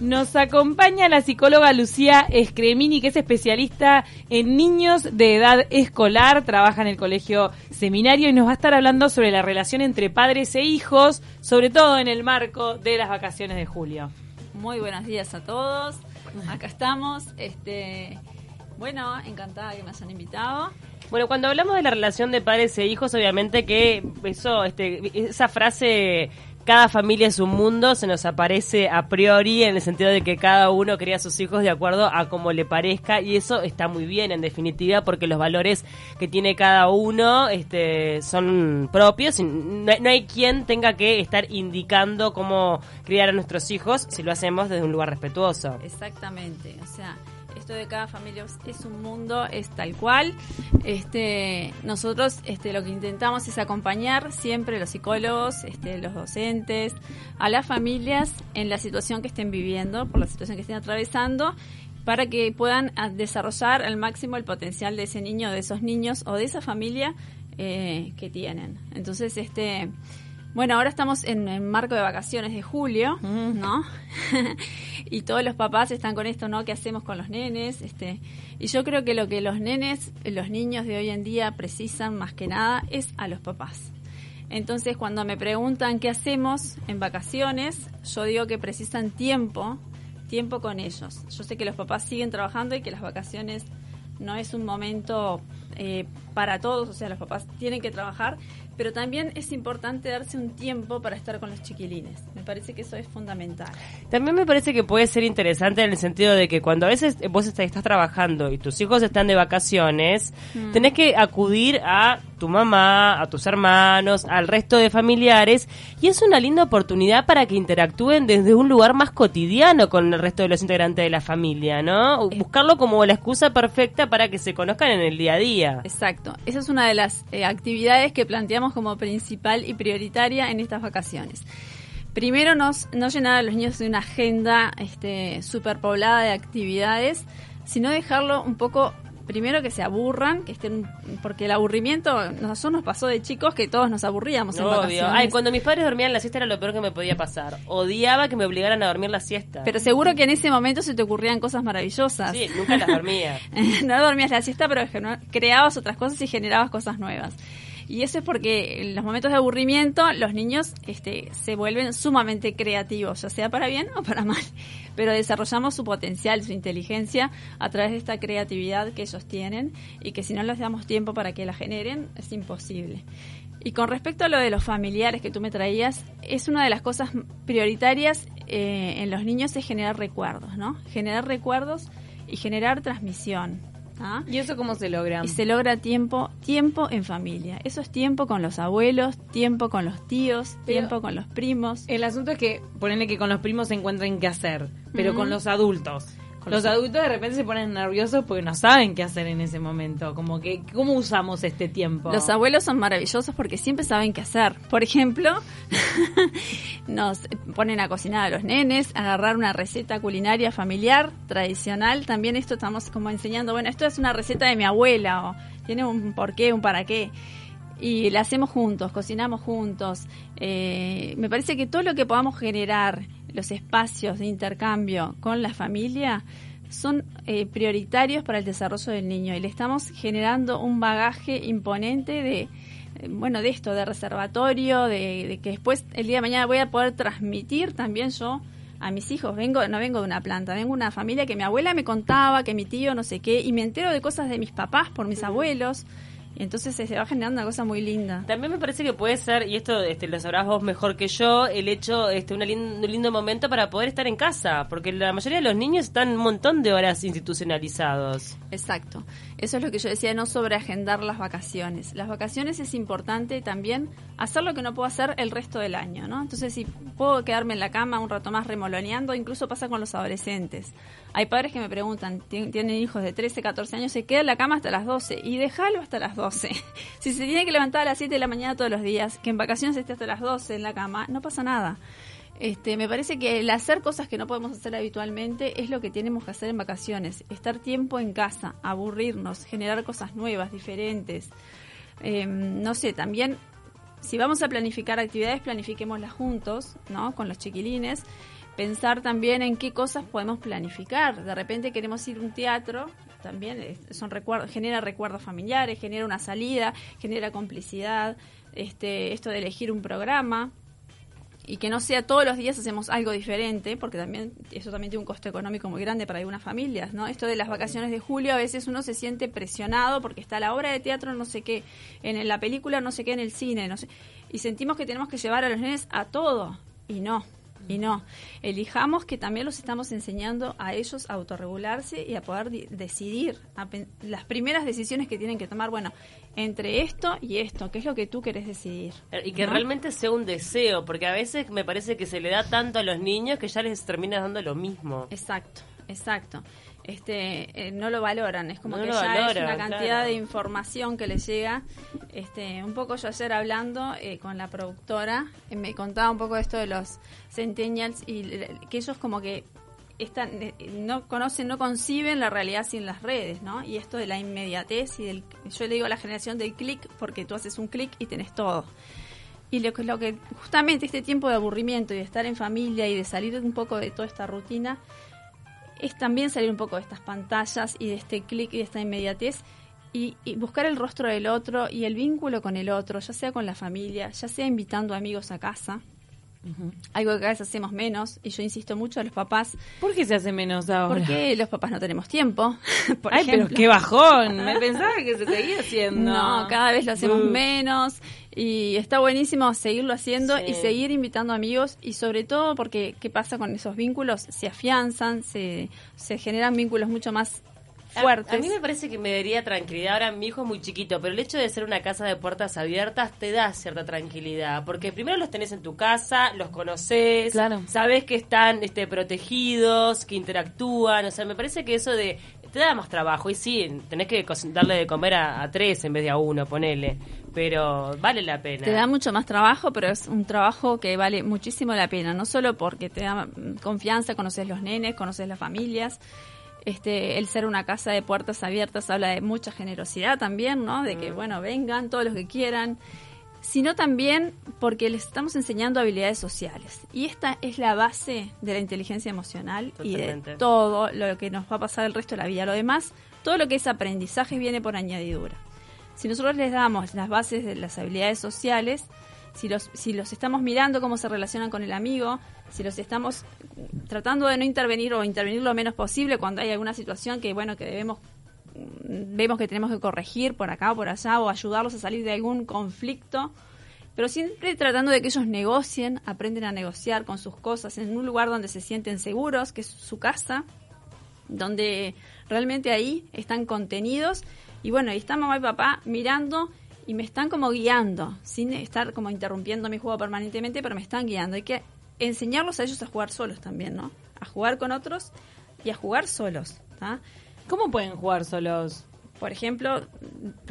Nos acompaña la psicóloga Lucía Escremini, que es especialista en niños de edad escolar, trabaja en el colegio seminario y nos va a estar hablando sobre la relación entre padres e hijos, sobre todo en el marco de las vacaciones de julio. Muy buenos días a todos. Acá estamos. Este, bueno, encantada que me hayan invitado. Bueno, cuando hablamos de la relación de padres e hijos, obviamente que eso, este, esa frase cada familia es un mundo, se nos aparece a priori en el sentido de que cada uno cría a sus hijos de acuerdo a como le parezca y eso está muy bien en definitiva porque los valores que tiene cada uno este, son propios no no hay quien tenga que estar indicando cómo criar a nuestros hijos si lo hacemos desde un lugar respetuoso. Exactamente, o sea, esto de cada familia es un mundo, es tal cual. Este, nosotros este, lo que intentamos es acompañar siempre los psicólogos, este, los docentes, a las familias en la situación que estén viviendo, por la situación que estén atravesando, para que puedan ah, desarrollar al máximo el potencial de ese niño, de esos niños o de esa familia eh, que tienen. Entonces, este bueno, ahora estamos en el marco de vacaciones de julio, ¿no? y todos los papás están con esto, ¿no? ¿Qué hacemos con los nenes? Este, y yo creo que lo que los nenes, los niños de hoy en día precisan más que nada es a los papás. Entonces, cuando me preguntan qué hacemos en vacaciones, yo digo que precisan tiempo, tiempo con ellos. Yo sé que los papás siguen trabajando y que las vacaciones no es un momento eh, para todos, o sea, los papás tienen que trabajar, pero también es importante darse un tiempo para estar con los chiquilines. Me parece que eso es fundamental. También me parece que puede ser interesante en el sentido de que cuando a veces vos estás, trabajando y tus hijos están de vacaciones, mm. tenés que acudir a tu mamá, a tus hermanos, al resto de familiares y es una linda oportunidad para que interactúen desde un lugar más cotidiano con el resto de los integrantes de la familia, ¿no? Buscarlo como la excusa perfecta para que se conozcan en el día a día. Exacto. Esa es una de las eh, actividades que planteamos como principal y prioritaria en estas vacaciones. Primero, nos, no llenar a los niños de una agenda este, superpoblada de actividades, sino dejarlo un poco primero que se aburran, que estén, porque el aburrimiento, nosotros nos pasó de chicos que todos nos aburríamos en vacaciones. Ay, cuando mis padres dormían la siesta era lo peor que me podía pasar. Odiaba que me obligaran a dormir la siesta. Pero seguro que en ese momento se te ocurrían cosas maravillosas. Sí, nunca las dormía. no dormías la siesta, pero creabas otras cosas y generabas cosas nuevas. Y eso es porque en los momentos de aburrimiento los niños este, se vuelven sumamente creativos, ya sea para bien o para mal. Pero desarrollamos su potencial, su inteligencia a través de esta creatividad que ellos tienen y que si no les damos tiempo para que la generen es imposible. Y con respecto a lo de los familiares que tú me traías, es una de las cosas prioritarias eh, en los niños es generar recuerdos, ¿no? Generar recuerdos y generar transmisión. ¿Ah? ¿Y eso cómo se logra? Y se logra tiempo, tiempo en familia. Eso es tiempo con los abuelos, tiempo con los tíos, tiempo con los primos. El asunto es que ponerle que con los primos se encuentren qué hacer, pero con los adultos los adultos de repente se ponen nerviosos porque no saben qué hacer en ese momento. Como que, ¿cómo usamos este tiempo? Los abuelos son maravillosos porque siempre saben qué hacer. Por ejemplo, nos ponen a cocinar a los nenes, agarrar una receta culinaria familiar, tradicional. También esto estamos como enseñando, bueno, esto es una receta de mi abuela o tiene un porqué, un para qué y la hacemos juntos, cocinamos juntos. Eh, me parece que todo lo que podamos generar los espacios de intercambio con la familia son eh, prioritarios para el desarrollo del niño y le estamos generando un bagaje imponente de eh, bueno de esto de reservatorio de, que después el día de mañana voy a poder transmitir también yo a mis hijos. Vengo no vengo de una planta vengo de una familia que mi abuela me contaba que mi tío no sé qué y me entero de cosas de mis papás por mis abuelos entonces se va generando una cosa muy linda. También me parece que puede ser, y esto este, lo sabrás vos mejor que yo, el hecho, este, un lindo momento para poder estar en casa, porque la mayoría de los niños están un montón de horas institucionalizados. Exacto. Eso es lo que yo decía, no sobreagendar las vacaciones. Las vacaciones es importante también hacer lo que no puedo hacer el resto del año, ¿no? Entonces, si puedo quedarme en la cama un rato más remoloneando, incluso pasa con los adolescentes. Hay padres que me preguntan, tienen hijos de 13, 14 años, se queda en la cama hasta las 12 y déjalo hasta las 12. si se tiene que levantar a las 7 de la mañana todos los días, que en vacaciones esté hasta las 12 en la cama, no pasa nada. Este, me parece que el hacer cosas que no podemos hacer habitualmente es lo que tenemos que hacer en vacaciones. Estar tiempo en casa, aburrirnos, generar cosas nuevas, diferentes. Em, no sé, también si vamos a planificar actividades, planifiquémoslas juntos, ¿no? Con los chiquilines pensar también en qué cosas podemos planificar. De repente queremos ir a un teatro, también son recuerdos, genera recuerdos familiares, genera una salida, genera complicidad, este, esto de elegir un programa y que no sea todos los días hacemos algo diferente, porque también eso también tiene un costo económico muy grande para algunas familias, ¿no? Esto de las vacaciones de julio, a veces uno se siente presionado porque está la obra de teatro no sé qué, en la película no sé qué, en el cine, no sé, y sentimos que tenemos que llevar a los nenes a todo, y no, y no, elijamos que también los estamos enseñando a ellos a autorregularse y a poder decidir las primeras decisiones que tienen que tomar, bueno, entre esto y esto, ¿qué es lo que tú querés decidir? Y que realmente sea un deseo, porque a veces me parece que se le da tanto a los niños que ya les termina dando lo mismo. Exacto, exacto este, eh, no lo valoran. Es como que ya es una cantidad de información que les llega. Este, un poco yo ayer hablando eh, con la productora, eh, me contaba un poco esto de los centennials y que ellos como que están, no conocen, no conciben la realidad sin las redes, ¿no? Y esto de la inmediatez y del, yo le digo la generación del clic porque tú haces un clic y tenés todo. Y lo, lo que justamente este tiempo de aburrimiento y de estar en familia y de salir un poco de toda esta rutina, es también salir un poco de estas pantallas y de este clic y de esta inmediatez y, buscar el rostro del otro y el vínculo con el otro, ya sea con la familia, ya sea invitando amigos a casa. Algo que cada vez hacemos menos, y yo insisto mucho a los papás. ¿Por qué se hace menos ahora? Porque los papás no tenemos tiempo. Ay, pero qué bajón. Me pensaba que se seguía haciendo. No, cada vez lo hacemos menos. Y está buenísimo seguirlo haciendo y seguir invitando amigos y sobre todo porque qué pasa con esos vínculos, se afianzan, se, se generan vínculos mucho más fuertes. A, mí me parece que me daría tranquilidad. Ahora mi hijo es muy chiquito, pero el hecho de ser una casa de puertas abiertas te da cierta tranquilidad. Porque primero los tenés en tu casa, los conoces, claro. sabes que están este, protegidos, que interactúan. O sea, me parece que eso de te da más trabajo. Y sí, tenés que darle de comer a, tres en vez de a uno, ponele pero vale la pena. Te da mucho más trabajo, pero es un trabajo que vale muchísimo la pena, no solo porque te da confianza, conoces los nenes, conoces las familias. Este, el ser una casa de puertas abiertas habla de mucha generosidad también, ¿no? De que, mm. bueno, vengan todos los que quieran, sino también porque les estamos enseñando habilidades sociales. Y esta es la base de la inteligencia emocional y de todo lo que nos va a pasar el resto de la vida. Lo demás, todo lo que es aprendizaje viene por añadidura. Si nosotros les damos las bases de las habilidades sociales, si los, si los estamos mirando cómo se relacionan con el amigo, si los estamos tratando de no intervenir o intervenir lo menos posible cuando hay alguna situación que, bueno, que debemos vemos que tenemos que corregir por acá o por allá o ayudarlos a salir de algún conflicto, pero siempre tratando de que ellos negocien, aprenden a negociar con sus cosas en un lugar donde se sienten seguros, que es su casa, donde realmente ahí están contenidos. Y bueno, y está mamá y papá mirando y me están como guiando, sin estar como interrumpiendo mi juego permanentemente, pero me están guiando. Hay que enseñarlos a ellos a jugar solos también, ¿no? A jugar con otros y a jugar solos. ¿Cómo pueden jugar solos? Por ejemplo,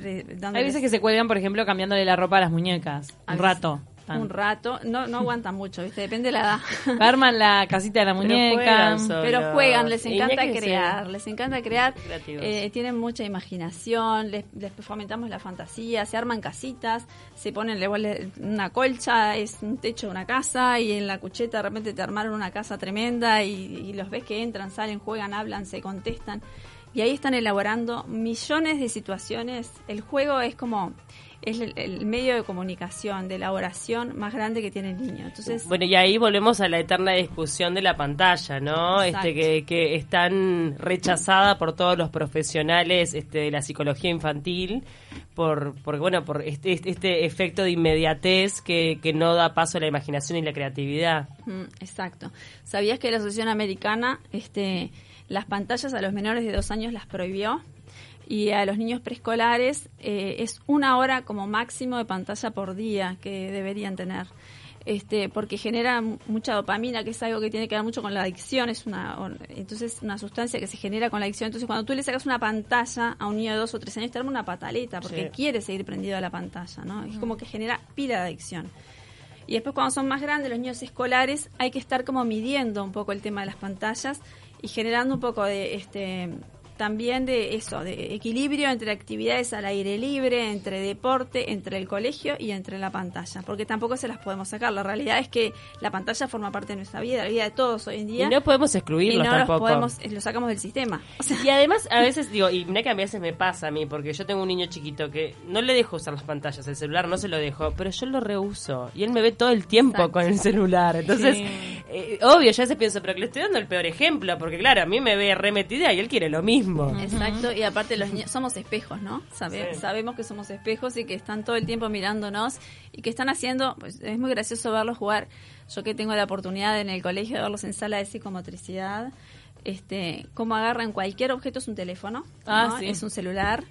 hay veces que se cuelgan, por ejemplo, cambiándole la ropa a las muñecas. Un rato un rato, no, no aguantan mucho, ¿viste? depende de la edad. Arman la casita de la muñeca, pero juegan, les encanta crear, les encanta crear, eh, tienen mucha imaginación, les, fomentamos la fantasía, se arman casitas, se ponen una colcha, es un techo de una casa y en la cucheta de repente te armaron una casa tremenda y los ves que entran, salen, juegan, hablan, se contestan. Y ahí están elaborando millones de situaciones. El juego es como es el, medio de comunicación, de elaboración más grande que tiene el niño. Entonces, bueno, y ahí volvemos a la eterna discusión de la pantalla, ¿no? Este que, que es tan rechazada por todos los profesionales este, de la psicología infantil por, por bueno, por este, este, este efecto de inmediatez que, que, no da paso a la imaginación y la creatividad. Mm, exacto. ¿Sabías que la Asociación Americana este las pantallas a los menores de dos años las prohibió? Y a los niños preescolares eh, es una hora como máximo de pantalla por día que deberían tener. Este, porque genera mucha dopamina, que es algo que tiene que ver mucho con la adicción, es una, entonces una sustancia que se genera con la adicción. Entonces cuando tú le sacas una pantalla a un niño de dos o tres años, te arma una pataleta, porque quiere seguir prendido a la pantalla, ¿no? Es como que genera pila de adicción. Y después cuando son más grandes, los niños escolares, hay que estar como midiendo un poco el tema de las pantallas y generando un poco de este también de eso, de equilibrio entre actividades al aire libre, entre deporte, entre el colegio y entre la pantalla, porque tampoco se las podemos sacar. La realidad es que la pantalla forma parte de nuestra vida, la vida de todos hoy en día. Y no podemos excluirlos y no tampoco. Los podemos, lo sacamos del sistema. O sea, y además, a veces digo, y mira que a veces me pasa a mí, porque yo tengo un niño chiquito que no le dejo usar las pantallas, el celular no se lo dejo, pero yo lo reuso. Y él me ve todo el tiempo Exacto. con el celular. Entonces, Sí. Eh, obvio, ya se piensa, pero que le estoy dando el peor ejemplo, porque claro, a mí me ve remetida y él quiere lo mismo. Exacto, y aparte los niños somos espejos, ¿no? Sabe- Sí. Sabemos que somos espejos y que están todo el tiempo mirándonos y que están haciendo, pues es muy gracioso verlos jugar. Yo que tengo la oportunidad en el colegio de verlos en sala de psicomotricidad, este, cómo agarran cualquier objeto es un teléfono, Ah, ¿no? sí. es un celular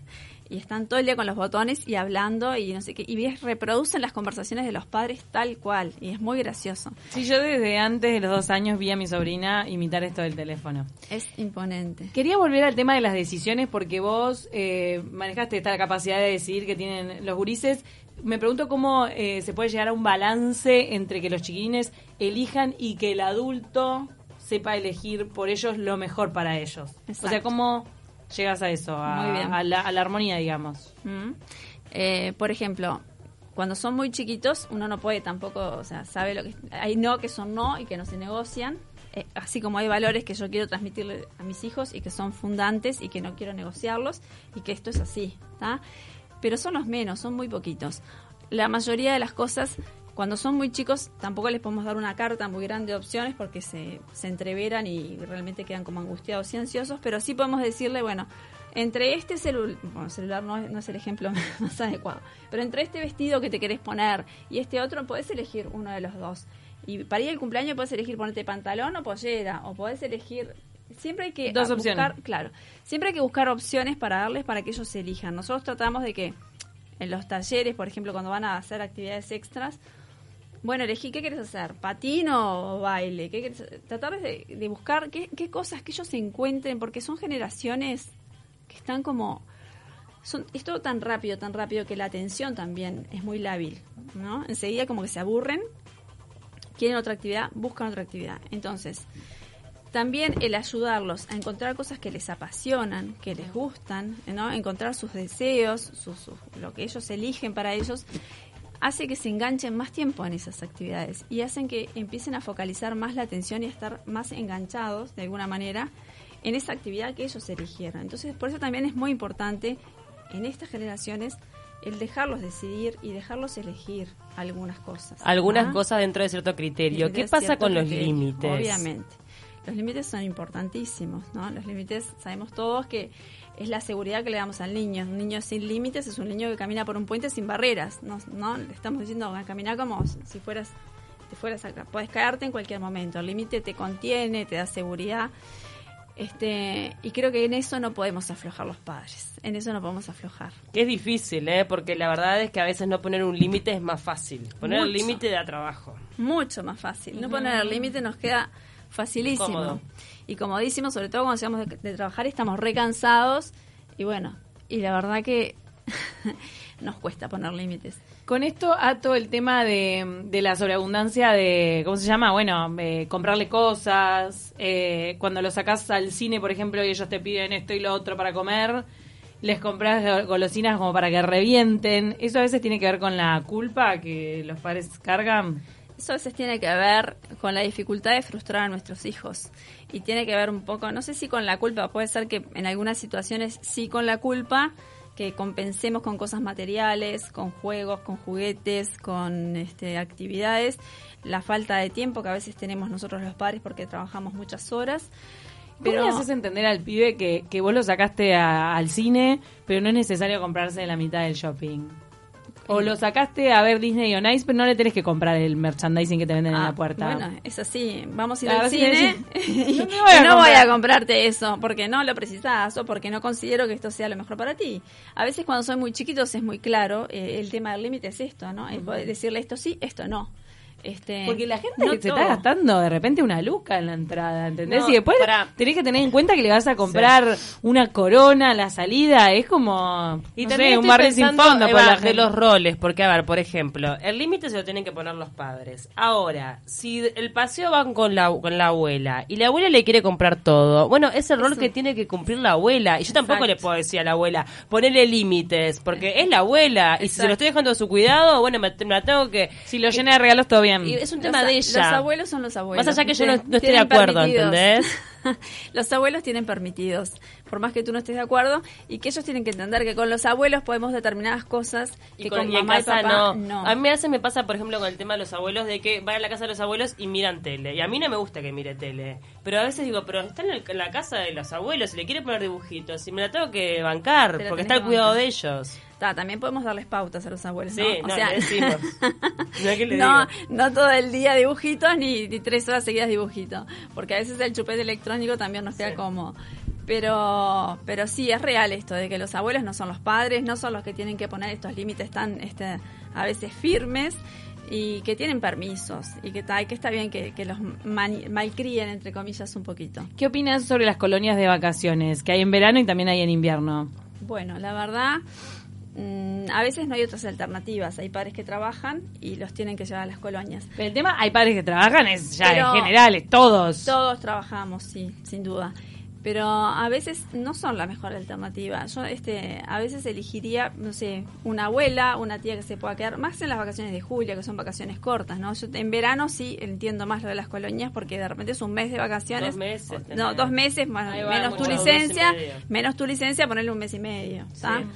y están todo el día con los botones y hablando y no sé qué y ves, reproducen las conversaciones de los padres tal cual y es muy gracioso. Sí, yo desde antes de los dos años vi a mi sobrina imitar esto del teléfono. Es imponente. Quería volver al tema de las decisiones porque vos eh, manejaste esta capacidad de decidir que tienen los gurises. Me pregunto cómo eh, se puede llegar a un balance entre que los chiquilines elijan y que el adulto sepa elegir por ellos lo mejor para ellos. O sea. ¿cómo llegas a eso? A, Muy bien. a la, a la armonía, digamos. Mm. Eh, por ejemplo, cuando son muy chiquitos, uno no puede tampoco, o sea, sabe lo que hay no que son no y que no se negocian. Eh, así como hay valores que yo quiero transmitirle a mis hijos y que son fundantes y que no quiero negociarlos y que esto es así, ¿tá? Pero son los menos, son muy poquitos. La mayoría de las cosas, cuando son muy chicos, tampoco les podemos dar una carta muy grande de opciones porque se, se entreveran y realmente quedan como angustiados y ansiosos, pero sí podemos decirle, bueno, entre este celular, bueno, celular no es, no es el ejemplo más adecuado, pero entre este vestido que te querés poner y este otro, podés elegir uno de los dos. Y para ir al cumpleaños podés elegir ponerte pantalón o pollera, o podés elegir... Siempre hay que Dos a- opciones. buscar, claro, siempre hay que buscar opciones para darles para que ellos se elijan. Nosotros tratamos de que en los talleres, por ejemplo, cuando van a hacer actividades extras, bueno, elegí qué quieres hacer, patín o baile, ¿Qué querés tratar de, buscar qué, qué cosas que ellos encuentren, porque son generaciones que están como son, es todo tan rápido, tan rápido que la atención también es muy lábil, ¿no? Enseguida como que se aburren, quieren otra actividad, buscan otra actividad. Entonces, también el ayudarlos a encontrar cosas que les apasionan, que les gustan, ¿no? Encontrar sus deseos, sus- lo que ellos eligen para ellos, hace que se enganchen más tiempo en esas actividades y hacen que empiecen a focalizar más la atención y a estar más enganchados, de alguna manera, en esa actividad que ellos eligieron. Entonces, por eso también es muy importante en estas generaciones el dejarlos decidir y dejarlos elegir algunas cosas. Algunas ¿ah? cosas dentro de cierto criterio. ¿Qué pasa con los límites? Obviamente. Los límites son importantísimos, ¿no? Los límites, sabemos todos que es la seguridad que le damos al niño. Un niño sin límites es un niño que camina por un puente sin barreras, ¿no? ¿no? Le estamos diciendo, caminar como si fueras, te fueras acá. Puedes caerte en cualquier momento. El límite te contiene, te da seguridad. Este, y creo que en eso no podemos aflojar los padres. En eso no podemos aflojar. Que es difícil, ¿eh? Porque la verdad es que a veces no poner un límite es más fácil. Poner el límite da trabajo. mucho más fácil. No poner el límite nos queda facilísimo. Cómodo. Y comodísimo, sobre todo cuando llegamos de, de trabajar y estamos recansados. Y bueno, y la verdad que nos cuesta poner límites. Con esto ato el tema de, de la sobreabundancia de, ¿cómo se llama? Bueno, eh, comprarle cosas. eh, cuando lo sacas al cine, por ejemplo, y ellos te piden esto y lo otro para comer, les compras go- golosinas como para que revienten. Eso a veces tiene que ver con la culpa que los padres cargan. Eso a veces tiene que ver con la dificultad de frustrar a nuestros hijos. Y tiene que ver un poco, no sé si con la culpa, puede ser que en algunas situaciones sí con la culpa, que compensemos con cosas materiales, con juegos, con juguetes, con este, actividades, la falta de tiempo que a veces tenemos nosotros los padres porque trabajamos muchas horas. ¿Cómo le haces entender al pibe que, que vos lo sacaste a- al cine, pero no es necesario comprarse la mitad del shopping? O lo sacaste a ver Disney on Ice, pero no le tenés que comprar el merchandising que te venden en Ah, la puerta. Bueno, es así. Vamos a ir al cine y no voy a y no voy a comprar. comprarte eso porque no lo precisas o porque no considero que esto sea lo mejor para ti. A veces cuando son muy chiquitos es muy claro, eh, el tema del límite es esto, ¿no? Poder decirle esto sí, esto no. Este, Porque la gente no se todo. está gastando de repente una luca en la entrada, ¿entendés? No, y después tenés que tener en cuenta que le vas a comprar una corona a la salida, es como Y no también sé, un barril sin fondo Eva, para la de los roles, porque a ver, por ejemplo, el límite se lo tienen que poner los padres. Ahora, si el paseo van con la con la abuela y la abuela le quiere comprar todo, bueno, es el rol que tiene que cumplir la abuela. Y yo tampoco le puedo decir a la abuela ponerle límites, porque es la abuela. Y si se lo estoy dejando a su cuidado, bueno, me, me la tengo que Si lo llena de regalos todo bien. y es un Los, tema a- de ella. los abuelos son los abuelos. Más allá que yo no, no esté de acuerdo, permitidos. ¿entendés? los abuelos tienen permitidos, por más que tú no estés de acuerdo, y que ellos tienen que entender que con los abuelos podemos determinadas cosas que Y, con, con- y en mamá casa y papá no. A mí a veces me pasa, por ejemplo, con el tema de los abuelos, de que van a la casa de los abuelos y miran tele. Y a mí no me gusta que mire tele. Pero a veces digo, pero está en, el- en la casa de los abuelos y le quiere poner dibujitos. Y me la tengo que bancar, porque está el cuidado bancar. de ellos. Ta, también podemos darles pautas a los abuelos, Sí, ¿no? no, le decimos. Que le no, digo. no todo el día dibujitos ni, ni tres horas seguidas dibujito, porque a veces el chupete electrónico también nos queda Sí. como... Pero, pero sí, es real esto de que los abuelos no son los padres, no son los que tienen que poner estos límites tan este, a veces firmes y que tienen permisos y que, ta- que está bien que, que los mani- malcríen, entre comillas, un poquito. ¿Qué opinas sobre las colonias de vacaciones que hay en verano y también hay en invierno? Bueno, la verdad, mm, a veces no hay otras alternativas. Hay padres que trabajan y los tienen que llevar a las colonias. Pero el tema, hay padres que trabajan, es ya Pero- en general, es todos. Todos trabajamos, sí, sin duda. Pero a veces no son la mejor alternativa. Yo este, a veces elegiría, no sé, una abuela, una tía que se pueda quedar, más en las vacaciones de julio, que son vacaciones cortas, ¿no? Yo en verano sí entiendo más lo de las colonias porque de repente es un mes de vacaciones. Dos meses O- tenés. No, dos meses, más, va, menos tu licencia, menos tu licencia, ponerle un mes y medio, ¿está? Sí.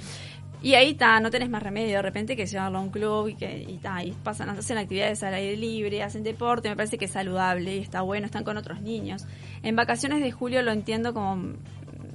Y ahí está, no tenés más remedio de repente que llevarlo a un club y que y, ta, y pasan, hacen actividades al aire libre, hacen deporte, me parece que es saludable y está bueno, están con otros niños. En vacaciones de julio lo entiendo como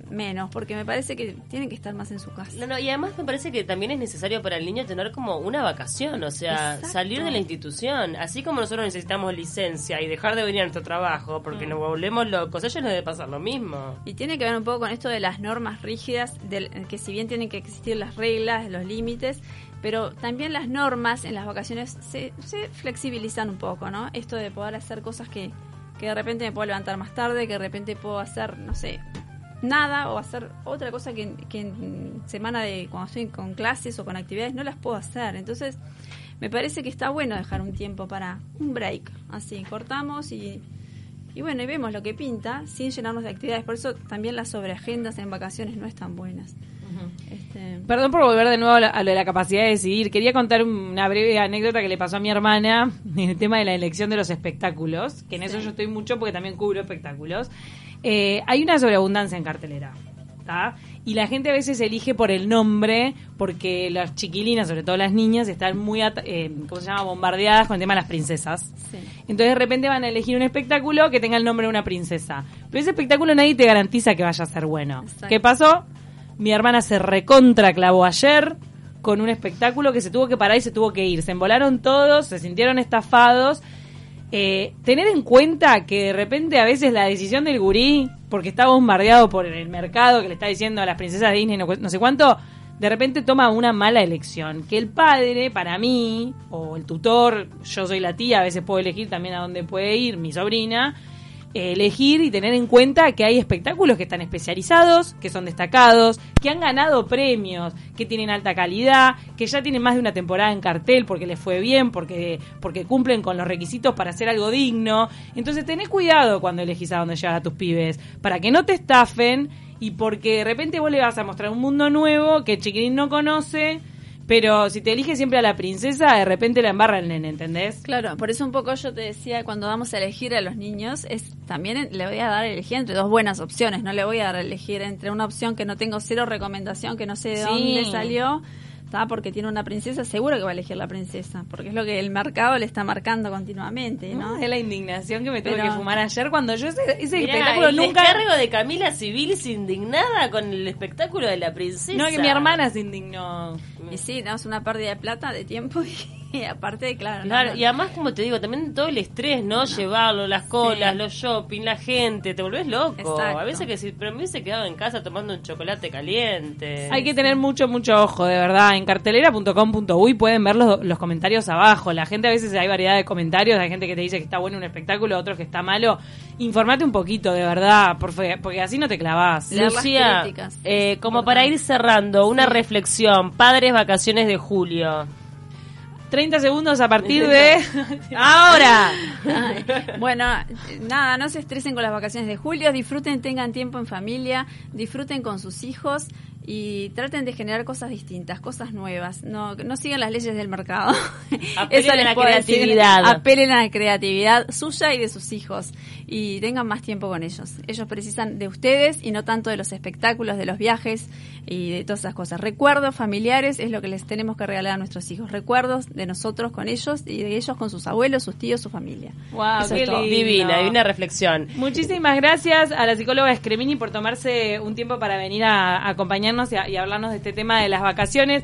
menos, porque me parece que tienen que estar más en su casa. No, no, y además me parece que también es necesario para el niño tener como una vacación, o sea, Exacto. salir de la institución. Así como nosotros necesitamos licencia y dejar de venir a nuestro trabajo porque nos volvemos locos, a ellos les debe pasar lo mismo. Y tiene que ver un poco con esto de las normas rígidas, del, que si bien tienen que existir las reglas, los límites, pero también las normas en las vacaciones se, se flexibilizan un poco, ¿no? Esto de poder hacer cosas que, que de repente me puedo levantar más tarde, que de repente puedo hacer, no sé, nada o hacer otra cosa que, que en semana de cuando estoy con clases o con actividades no las puedo hacer. Entonces, me parece que está bueno dejar un tiempo para un break, así, cortamos y y bueno, y vemos lo que pinta sin llenarnos de actividades. Por eso también las sobreagendas en vacaciones no están buenas. Este, Perdón por volver de nuevo a, la- a lo de la capacidad de decidir. Quería contar una breve anécdota que le pasó a mi hermana en el tema de la elección de los espectáculos, que en eso yo estoy mucho porque también cubro espectáculos. Eh, hay una sobreabundancia en cartelera. ¿tá? Y la gente a veces elige por el nombre, porque las chiquilinas, sobre todo las niñas, están muy, eh, ¿cómo se llama?, bombardeadas con el tema de las princesas. sí. Entonces de repente van a elegir un espectáculo que tenga el nombre de una princesa. Pero ese espectáculo nadie te garantiza que vaya a ser bueno. Exacto. ¿Qué pasó? Mi hermana se recontra clavó ayer con un espectáculo que se tuvo que parar y se tuvo que ir. Se embolaron todos, se sintieron estafados. Eh, tener en cuenta que de repente a veces la decisión del gurí, porque está bombardeado por el mercado que le está diciendo a las princesas de Disney no, no sé cuánto, de repente toma una mala elección. Que el padre, para mí, o el tutor, yo soy la tía, a veces puedo elegir también a dónde puede ir mi sobrina, elegir y tener en cuenta que hay espectáculos que están especializados, que son destacados, que han ganado premios, que tienen alta calidad, que ya tienen más de una temporada en cartel porque les fue bien, porque, porque cumplen con los requisitos para hacer algo digno. Entonces tenés cuidado cuando elegís a dónde llevar a tus pibes, para que no te estafen y porque de repente vos le vas a mostrar un mundo nuevo que el chiquilín no conoce. Pero si te eliges siempre a la princesa, de repente la embarra el nene, ¿entendés? Claro, por eso un poco yo te decía, cuando vamos a elegir a los niños, es también le voy a dar a elegir entre dos buenas opciones, no le voy a dar a elegir entre una opción que no tengo cero recomendación, que no sé de Sí. dónde salió, ¿tá? porque tiene una princesa, seguro que va a elegir la princesa, porque es lo que el mercado le está marcando continuamente, ¿no? Es la indignación que me tuve Pero- que fumar ayer cuando yo ese, ese Mirá, espectáculo el nunca... descargo de Camila Civilis indignada con el espectáculo de la princesa. No, que mi hermana se indignó. Y sí, damos una pérdida de plata, de tiempo y, aparte, claro. Claro, no, no. y además, como te digo, también todo el estrés, ¿no? Llevarlo, las colas, los shopping, la gente, te volvés loco. Exacto. A veces que si, pero me hubiese quedado en casa tomando un chocolate caliente. Hay que tener mucho, mucho ojo, de verdad. En cartelera.com.uy pueden ver los, los comentarios abajo. La gente a veces hay variedad de comentarios. Hay gente que te dice que está bueno un espectáculo, otros que está malo. Informate un poquito, de verdad, porque, porque así no te clavás. Las Lucía, eh, como importante. para ir cerrando, una Sí. reflexión. Padres vacaciones de julio. 30 segundos a partir de... ¡Ahora! Ay, bueno, nada, no se estresen con las vacaciones de julio, disfruten, tengan tiempo en familia, disfruten con sus hijos y traten de generar cosas distintas, cosas nuevas. No, no sigan las leyes del mercado. Apelen a les la decir. creatividad. Apelen a la creatividad suya y de sus hijos y tengan más tiempo con ellos. Ellos precisan de ustedes y no tanto de los espectáculos, de los viajes y de todas esas cosas. Recuerdos familiares es lo que les tenemos que regalar a nuestros hijos. Recuerdos de nosotros con ellos y de ellos con sus abuelos, sus tíos, su familia. Wow, Eso qué es todo. lindo. Divina, divina reflexión. Muchísimas gracias a la psicóloga Scremini por tomarse un tiempo para venir a, a acompañarnos y, y hablarnos de este tema de las vacaciones.